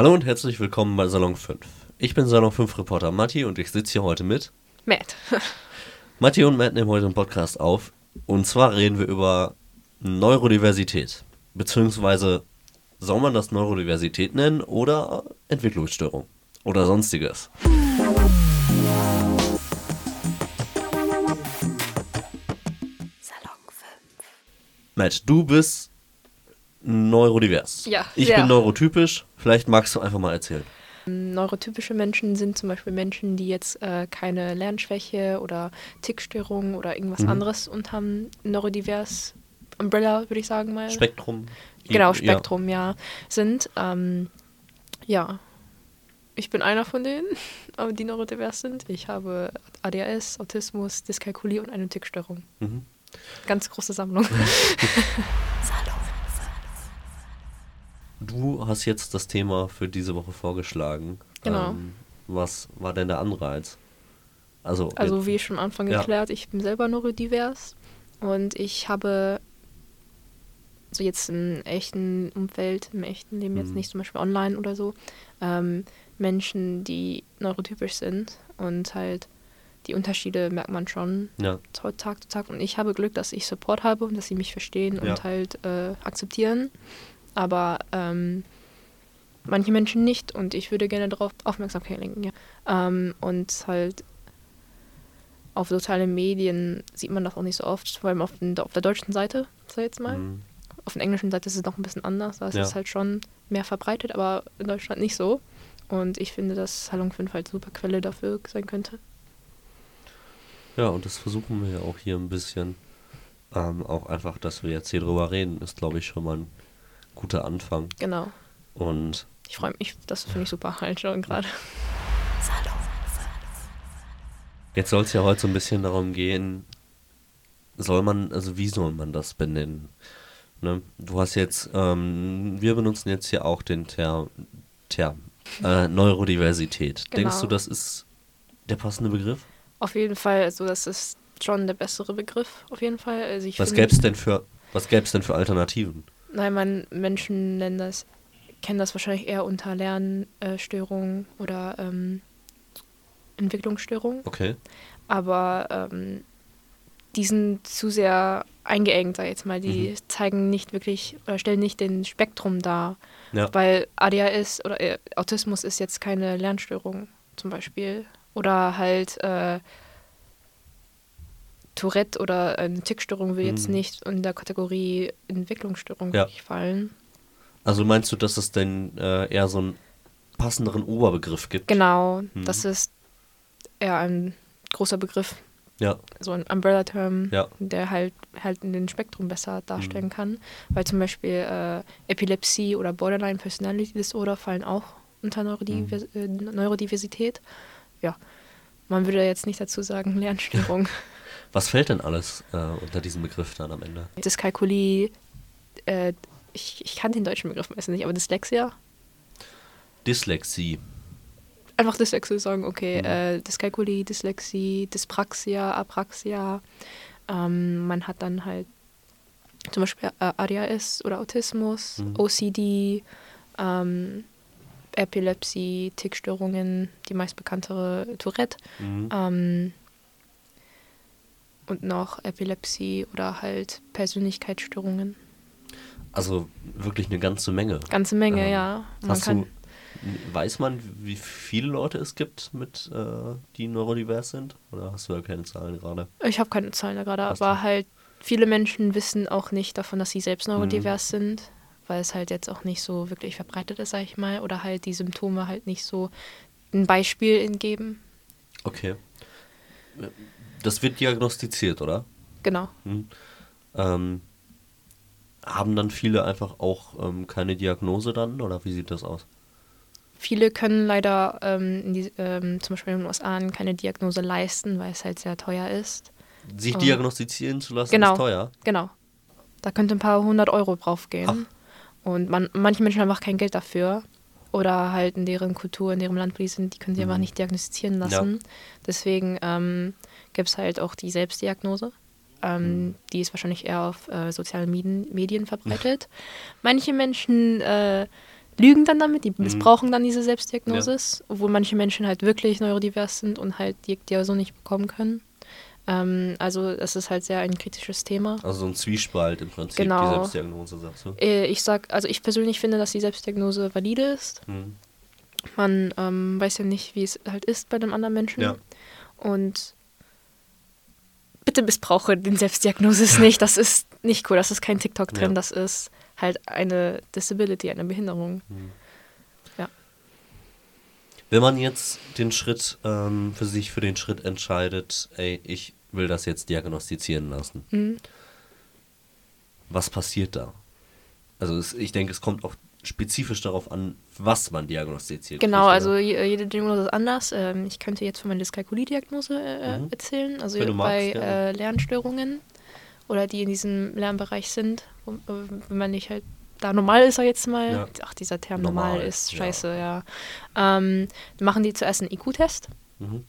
Hallo und herzlich willkommen bei Salon 5. Ich bin Salon 5 Reporter Matti und ich sitze hier heute mit Matt. Matti und Matt nehmen heute einen Podcast auf. Und zwar reden wir über Neurodiversität. Beziehungsweise soll man das Neurodiversität nennen oder Entwicklungsstörung oder sonstiges. Salon 5. Matt, du bist neurodivers. Ja, Ich sehr. bin neurotypisch. Vielleicht magst du einfach mal erzählen. Neurotypische Menschen sind zum Beispiel Menschen, die jetzt äh, keine Lernschwäche oder Tickstörung oder irgendwas Mhm. anderes und haben neurodivers Umbrella, würde ich sagen mal. Spektrum. genau, Ja. Spektrum, ja, sind. Ähm, ja, ich bin einer von denen, die neurodivers sind. Ich habe ADHS, Autismus, Dyskalkulie und eine Tickstörung. Mhm. Ganz große Sammlung. Du hast jetzt das Thema für diese Woche vorgeschlagen. Genau. Ähm, was war denn der Anreiz? Also, Also wie schon am Anfang Ja. geklärt, ich bin selber neurodivers und ich habe so jetzt im echten Umfeld, im echten Leben jetzt Mhm. nicht zum Beispiel online oder so, ähm, Menschen, die neurotypisch sind und halt die Unterschiede merkt man schon ja, Tag zu Tag und ich habe Glück, dass ich Support habe und dass sie mich verstehen Ja. und halt äh, akzeptieren, aber ähm, manche Menschen nicht und ich würde gerne darauf Aufmerksamkeit lenken, ja. Ähm, und halt auf sozialen Medien sieht man das auch nicht so oft, vor allem auf, den, auf der deutschen Seite, sag ich jetzt mal. mhm. Auf der englischen Seite ist es noch ein bisschen anders, da ist Ja. es halt schon mehr verbreitet, aber in Deutschland nicht so. Und ich finde, dass Salon 5 halt super Quelle dafür sein könnte. ja, und das versuchen wir ja auch hier ein bisschen. Ähm, auch einfach, dass wir jetzt hier drüber reden, ist, glaube ich, schon mal ein guter Anfang. Genau. Und Ich freue mich, das finde ich super halt schon gerade. jetzt soll es ja heute so ein bisschen darum gehen, soll man, also wie soll man das benennen? Ne? Du hast jetzt, ähm, wir benutzen jetzt hier auch den Term, Term äh, Neurodiversität. Denkst Genau. du, das ist der passende Begriff? Auf jeden Fall, also das ist schon der bessere Begriff, auf jeden Fall. Also ich Was finde- gäbe es denn für, was gäbe es denn für Alternativen? Nein, man, Menschen nennen das, kennen das wahrscheinlich eher unter Lernstörungen oder ähm, Entwicklungsstörungen. Okay. Aber ähm, die sind zu sehr eingeengt, sag ich jetzt mal. Die Mhm. zeigen nicht wirklich oder stellen nicht den Spektrum dar. Ja. Weil ADHS oder äh, Autismus ist jetzt keine Lernstörung zum Beispiel. Oder halt äh, Tourette oder eine Tickstörung will jetzt Mhm. nicht in der Kategorie Entwicklungsstörung Ja. fallen. Also meinst du, dass es denn äh, eher so einen passenderen Oberbegriff gibt? Genau, Mhm. das ist eher ein großer Begriff, Ja, so ein Umbrella-Term, Ja. der halt halt in den Spektrum besser darstellen Mhm. kann. Weil zum Beispiel äh, Epilepsie oder Borderline Personality Disorder fallen auch unter Neurodivers Mhm. äh, Neurodiversität. Ja, man würde jetzt nicht dazu sagen Lernstörung. was fällt denn alles äh, unter diesem Begriff dann am Ende? Dyskalkulie, äh, ich, ich kann den deutschen Begriff meistens nicht, aber Dyslexia. Dyslexie. Einfach Dyslexie sagen, okay, Mhm. äh, Dyskalkulie, Dyslexie, Dyspraxia, Apraxia. Ähm, man hat dann halt zum Beispiel äh, ADHS oder Autismus, Mhm. OCD, ähm, Epilepsie, Tickstörungen, die meistbekanntere Tourette Mhm. ähm, und noch Epilepsie oder halt Persönlichkeitsstörungen. Also wirklich eine ganze Menge. Ganze Menge, Ähm, ja. Man Hast du, weiß man, wie viele Leute es gibt, mit, äh, die neurodivers sind? Oder hast du da keine Zahlen gerade? Ich habe keine Zahlen gerade, Hast aber du? halt viele Menschen wissen auch nicht davon, dass sie selbst Mhm. neurodivers sind, weil es halt jetzt auch nicht so wirklich verbreitet ist, sag ich mal, oder halt die Symptome halt nicht so ein Beispiel geben. Okay. Das wird diagnostiziert, oder? Genau. Mhm. Ähm, haben dann viele einfach auch ähm, keine Diagnose dann? Oder wie sieht das aus? Viele können leider ähm, die, ähm, zum Beispiel in den USA keine Diagnose leisten, weil es halt sehr teuer ist. Sich Oh. diagnostizieren zu lassen Genau. ist teuer. Genau. Da könnte ein paar hundert Euro draufgehen. Und man, manche Menschen haben einfach kein Geld dafür. Oder halt in deren Kultur, in deren Land, wo die sind, die können sie einfach Mhm. nicht diagnostizieren lassen. Deswegen ähm, gibt es halt auch die Selbstdiagnose. Ähm, Mhm. Die ist wahrscheinlich eher auf äh, sozialen Medien, Medien verbreitet. Manche Menschen äh, lügen dann damit, die missbrauchen dann diese Selbstdiagnosis, obwohl manche Menschen halt wirklich neurodivers sind und halt die Diagnose nicht bekommen können. Ähm, also es ist halt sehr ein kritisches Thema. Also so ein Zwiespalt im Prinzip, Genau. die Selbstdiagnose, sagst du? Äh, Ich sag, also ich persönlich finde, dass die Selbstdiagnose valide ist. Hm. Man ähm, weiß ja nicht, wie es halt ist bei dem anderen Menschen. Ja. Und bitte missbrauche den Selbstdiagnosis nicht. Das ist nicht cool. Das ist kein TikTok drin. Ja. Das ist halt eine Disability, eine Behinderung. Wenn man jetzt den Schritt ähm, für sich für den Schritt entscheidet, ey, ich will das jetzt diagnostizieren lassen, Mhm. was passiert da? Also es, ich denke, es kommt auch spezifisch darauf an, was man diagnostiziert. Genau, kriegt, also jede Diagnose ist anders. Ähm, ich könnte jetzt von meiner Dyskalkulie-Diagnose äh, Mhm. erzählen. Also magst, bei gerne. äh, Lernstörungen oder die in diesem Lernbereich sind, wo, äh, wenn man nicht halt da normal ist, ich jetzt mal. Ja. Ach, dieser Term normal, Normal, ist ja. scheiße, ja. Ähm, dann machen die zuerst einen IQ-Test. Mhm.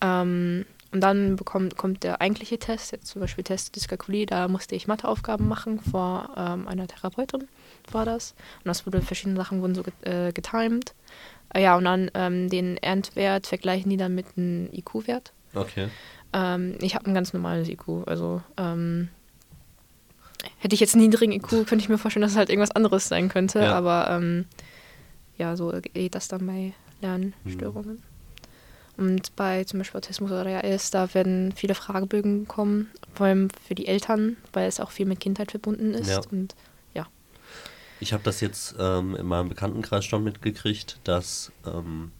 Ähm, und dann bekommt, kommt der eigentliche Test, jetzt zum Beispiel Test Dyskalkulie, da musste ich Matheaufgaben machen vor ähm, einer Therapeutin, war das. Und das wurde, verschiedene Sachen wurden so get, äh, getimed. Äh, ja, und dann ähm, den Endwert vergleichen die dann mit einem IQ-Wert. Okay. Ähm, ich habe ein ganz normales IQ, also ähm, hätte ich jetzt einen niedrigen IQ, könnte ich mir vorstellen, dass es halt irgendwas anderes sein könnte, Ja. aber ähm, ja, so geht das dann bei Lernstörungen. Mhm. Und bei zum Beispiel Autismus oder AS, da werden viele Fragebögen kommen, vor allem für die Eltern, weil es auch viel mit Kindheit verbunden ist. Ja. Und ja, Ich habe das jetzt ähm, in meinem Bekanntenkreis schon mitgekriegt, dass ähm,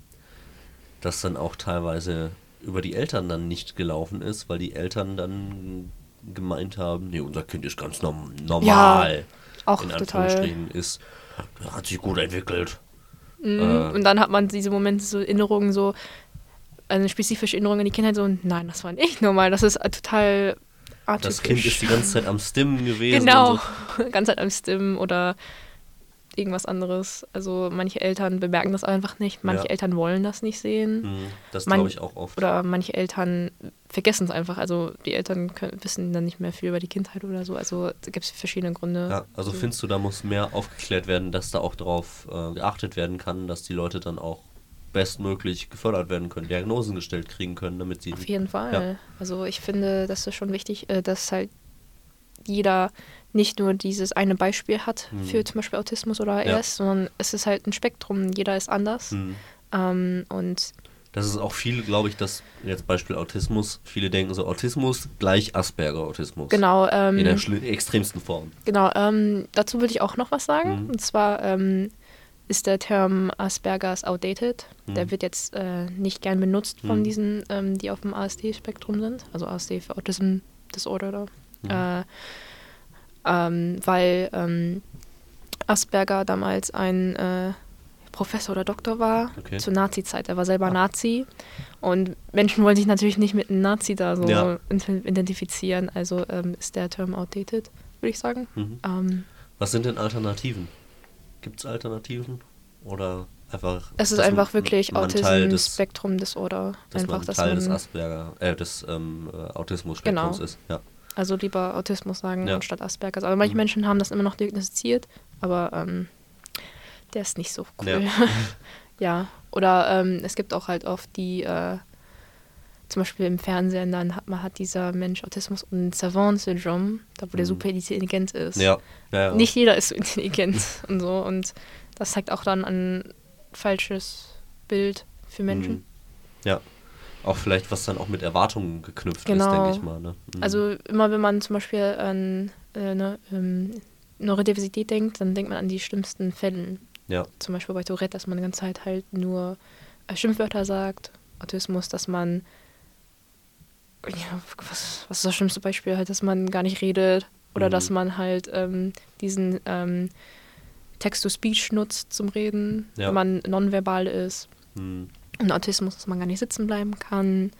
das dann auch teilweise über die Eltern dann nicht gelaufen ist, weil die Eltern dann gemeint haben, nee, unser Kind ist ganz norm normal. auch in total. Anführungsstrichen ist, hat sich gut entwickelt. Mhm. Äh. Und dann hat man diese Momente, so Erinnerungen, so eine spezifische Erinnerung an die Kindheit, so, nein, das war nicht normal, das ist total atypisch. Das Kind ist die ganze Zeit am Stimmen gewesen. Genau, so. ganz Zeit am Stimmen oder irgendwas anderes. Also manche Eltern bemerken das einfach nicht, manche Ja. Eltern wollen das nicht sehen. Hm, Das glaube ich auch oft. Oder manche Eltern vergessen es einfach. Also die Eltern können, wissen dann nicht mehr viel über die Kindheit oder so. Also da gibt es verschiedene Gründe. Ja, also So. findest du, da muss mehr aufgeklärt werden, dass da auch darauf äh, geachtet werden kann, dass die Leute dann auch bestmöglich gefördert werden können, Diagnosen gestellt kriegen können, damit sie. Auf jeden Fall. Ja. Also ich finde, das ist schon wichtig, äh, dass halt jeder nicht nur dieses eine Beispiel hat Mhm. für zum Beispiel Autismus oder AS, sondern es ist halt ein Spektrum. Jeder ist anders. Hm. Ähm, und Das ist auch viel, glaube ich, dass jetzt Beispiel Autismus, viele denken so Autismus gleich Asperger-Autismus. genau, ähm, In der schli- extremsten Form. genau ähm, dazu würde ich auch noch was sagen. Mhm. Und zwar ähm, ist der Term Aspergers outdated. Der Mhm. wird jetzt äh, nicht gern benutzt von Mhm. diesen, ähm, die auf dem ASD-Spektrum sind. Also ASD für Autism Disorder. Da. Mhm. Äh, ähm, weil ähm, Asperger damals ein äh, Professor oder Doktor war Okay. zur Nazi-Zeit. Er war selber Ah. Nazi und Menschen wollen sich natürlich nicht mit einem Nazi da so Ja. identifizieren. Also ähm, ist der Term outdated, würde ich sagen. Mhm. Ähm, Was sind denn Alternativen? Gibt es Alternativen? Oder einfach. es ist einfach man- wirklich des, dass Einfach, man dass Teil des man Asperger, äh, des ähm, äh, Autismus-Spektrums Genau. ist. Ja. also lieber Autismus sagen Ja. anstatt Asperger. Aber manche Mhm. Menschen haben das immer noch diagnostiziert, aber ähm, der ist nicht so cool. Ja. Ja, oder ähm, es gibt auch halt oft die, äh, zum Beispiel im Fernsehen, dann hat man hat dieser Mensch Autismus und Savant-Syndrom, da wo der Mhm. super intelligent ist. Ja, ja, ja. Nicht jeder ist so intelligent und so und das zeigt auch dann ein falsches Bild für Menschen. Mhm. Ja. Auch vielleicht, was dann auch mit Erwartungen geknüpft ist, Genau. denke ich mal. Ne? Mhm. Also immer wenn man zum Beispiel an äh, ne, ähm, Neurodiversität denkt, dann denkt man an die schlimmsten Fälle. Ja. Zum Beispiel bei Tourette, dass man die ganze Zeit halt nur äh, Schimpfwörter sagt. Autismus, dass man ja, was, was ist das schlimmste Beispiel? Halt, dass man gar nicht redet oder Mhm. dass man halt ähm, diesen ähm, Text-to-Speech nutzt zum Reden, Ja. wenn man nonverbal ist. Mhm. Und Autismus, dass man gar nicht sitzen bleiben kann.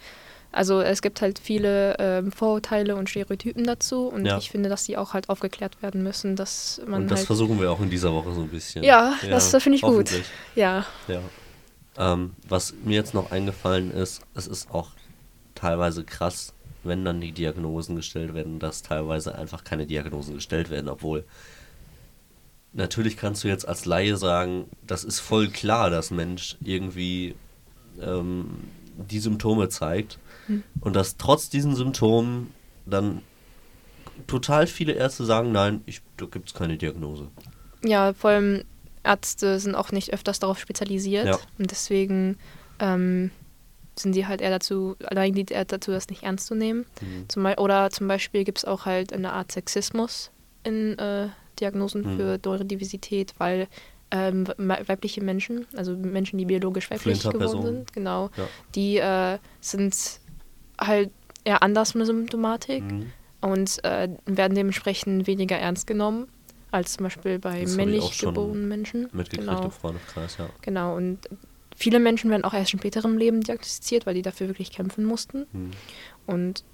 Also es gibt halt viele ähm, Vorurteile und Stereotypen dazu und Ja. ich finde, dass die auch halt aufgeklärt werden müssen, dass man Und das halt versuchen wir auch in dieser Woche so ein bisschen. Ja, das finde ich gut. ja Ja. Ähm, was mir jetzt noch eingefallen ist, es ist auch teilweise krass, wenn dann die Diagnosen gestellt werden, dass teilweise einfach keine Diagnosen gestellt werden, obwohl natürlich kannst du jetzt als Laie sagen, das ist voll klar, dass Mensch irgendwie ähm, die Symptome zeigt Hm. und dass trotz diesen Symptomen dann total viele Ärzte sagen, nein, ich, da gibt es keine Diagnose. Ja, vor allem Ärzte sind auch nicht öfters darauf spezialisiert. Ja. Und deswegen ähm, sind die halt eher dazu, allein die eher dazu, das nicht ernst zu nehmen. Mhm. Zum oder zum Beispiel gibt es auch halt eine Art Sexismus in äh, Diagnosen Mhm. für Neurodiversität, weil ähm, we- weibliche Menschen, also Menschen, die biologisch weiblich geworden sind, genau, Ja. die äh, sind halt eher anders der Symptomatik Mhm. und äh, werden dementsprechend weniger ernst genommen als zum Beispiel bei Das männlich geborenen Menschen. Mitgekriegt Genau, im Freundeskreis, ja. genau. Und viele Menschen werden auch erst in späterem Leben diagnostiziert, weil die dafür wirklich kämpfen mussten. Mhm. Und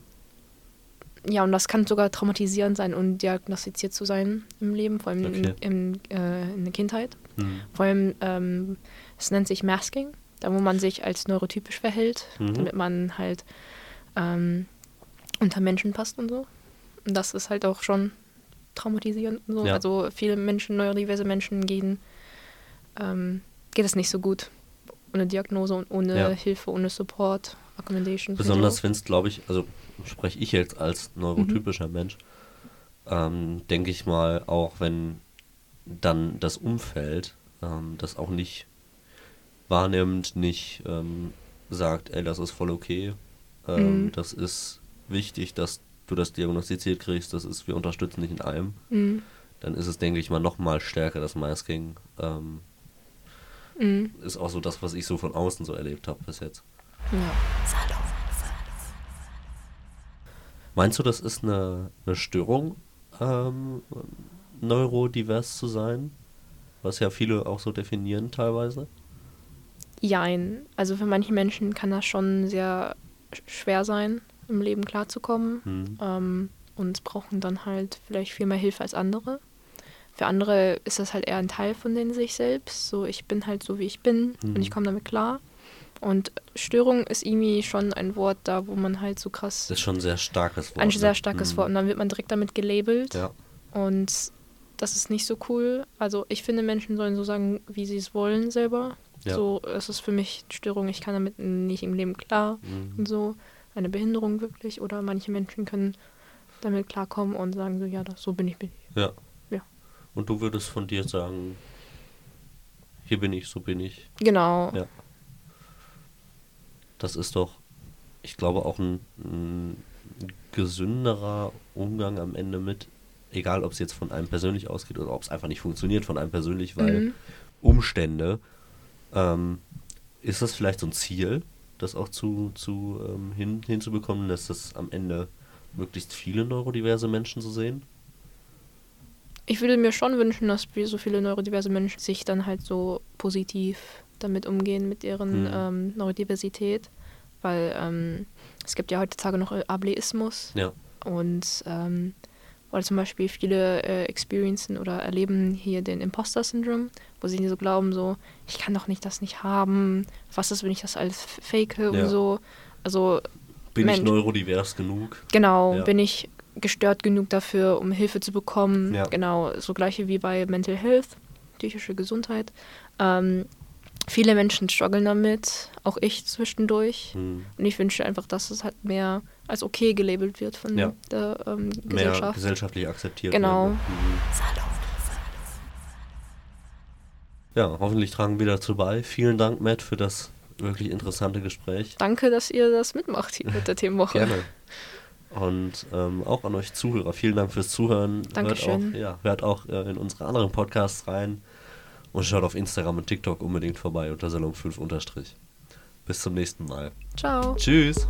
ja, und das kann sogar traumatisierend sein, undiagnostiziert zu sein im Leben, vor allem Okay. in, in, äh, in der Kindheit. Mhm. Vor allem, ähm, es nennt sich Masking, da wo man sich als neurotypisch verhält, Mhm. damit man halt ähm, unter Menschen passt und so. Und das ist halt auch schon traumatisierend und so. Ja. Also viele Menschen, neurodiverse Menschen gehen, ähm, geht es nicht so gut. Ohne Diagnose und ohne Ja. Hilfe, ohne Support, Recommendations. und Besonders so. wenn es, glaube ich, also spreche ich jetzt als neurotypischer Mensch, ähm, denke ich mal, auch wenn dann das Umfeld ähm, das auch nicht wahrnimmt, nicht ähm, sagt, ey, das ist voll okay, ähm, Mhm. das ist wichtig, dass du das diagnostiziert kriegst, das ist, wir unterstützen dich in allem, Mhm. dann ist es, denke ich mal, noch mal stärker, das Masking. Mhm. ist auch so das, was ich so von außen so erlebt habe bis jetzt. Ja. Meinst du, das ist eine, eine Störung, ähm, neurodivers zu sein? Was ja viele auch so definieren teilweise. Jein. Also für manche Menschen kann das schon sehr sch- schwer sein, im Leben klarzukommen. Hm. Ähm, und brauchen dann halt vielleicht viel mehr Hilfe als andere. Für andere ist das halt eher ein Teil von denen sich selbst. So, ich bin halt so, wie ich bin Mhm. und ich komme damit klar. Und Störung ist irgendwie schon ein Wort da, wo man halt so krass. Das ist schon ein sehr starkes Wort. ein sehr ne? starkes Hm. Wort. Und dann wird man direkt damit gelabelt. Ja. Und das ist nicht so cool. Also ich finde, Menschen sollen so sagen, wie sie es wollen selber. Ja. So, es ist für mich Störung, ich kann damit nicht im Leben klar Mhm. und so. Eine Behinderung wirklich. Oder manche Menschen können damit klarkommen und sagen so, ja, das, so bin ich, bin ich. ja. Und du würdest von dir sagen, hier bin ich, so bin ich. Genau. Ja. Das ist doch, ich glaube, auch ein, ein gesünderer Umgang am Ende mit, egal ob es jetzt von einem persönlich ausgeht oder ob es einfach nicht funktioniert von einem persönlich, weil Mhm. Umstände, ähm, ist das vielleicht so ein Ziel, das auch zu, zu ähm, hin, hinzubekommen, dass das am Ende möglichst viele neurodiverse Menschen so sehen? Ich würde mir schon wünschen, dass so viele neurodiverse Menschen sich dann halt so positiv damit umgehen mit ihren Mhm. ähm, Neurodiversität. Weil ähm, es gibt ja heutzutage noch äh, Ableismus. Ja. Und ähm, weil zum Beispiel viele äh, experiencen oder erleben hier den Imposter-Syndrom, wo sie so glauben, so, ich kann doch nicht das nicht haben, was ist, wenn ich das alles fake Ja. und so. Also Bin ich Mensch. neurodivers genug? genau, Ja. bin ich gestört genug dafür, um Hilfe zu bekommen. Ja. Genau, so gleiche wie bei Mental Health, psychische Gesundheit. Ähm, viele Menschen strugglen damit, auch ich zwischendurch. Hm. Und ich wünsche einfach, dass es halt mehr als okay gelabelt wird von Ja. der ähm, Mehr Gesellschaft. gesellschaftlich akzeptiert Genau. Mhm. Ja, hoffentlich tragen wir dazu bei. Vielen Dank, Matt, für das wirklich interessante Gespräch. Danke, dass ihr das mitmacht hier mit der Themenwoche. Gerne. Und ähm, auch an euch Zuhörer, vielen Dank fürs Zuhören. Dankeschön. Hört auch, ja, hört auch äh, in unsere anderen Podcasts rein und schaut auf Instagram und TikTok unbedingt vorbei unter Salon 5 Bis zum nächsten Mal. Ciao. Tschüss.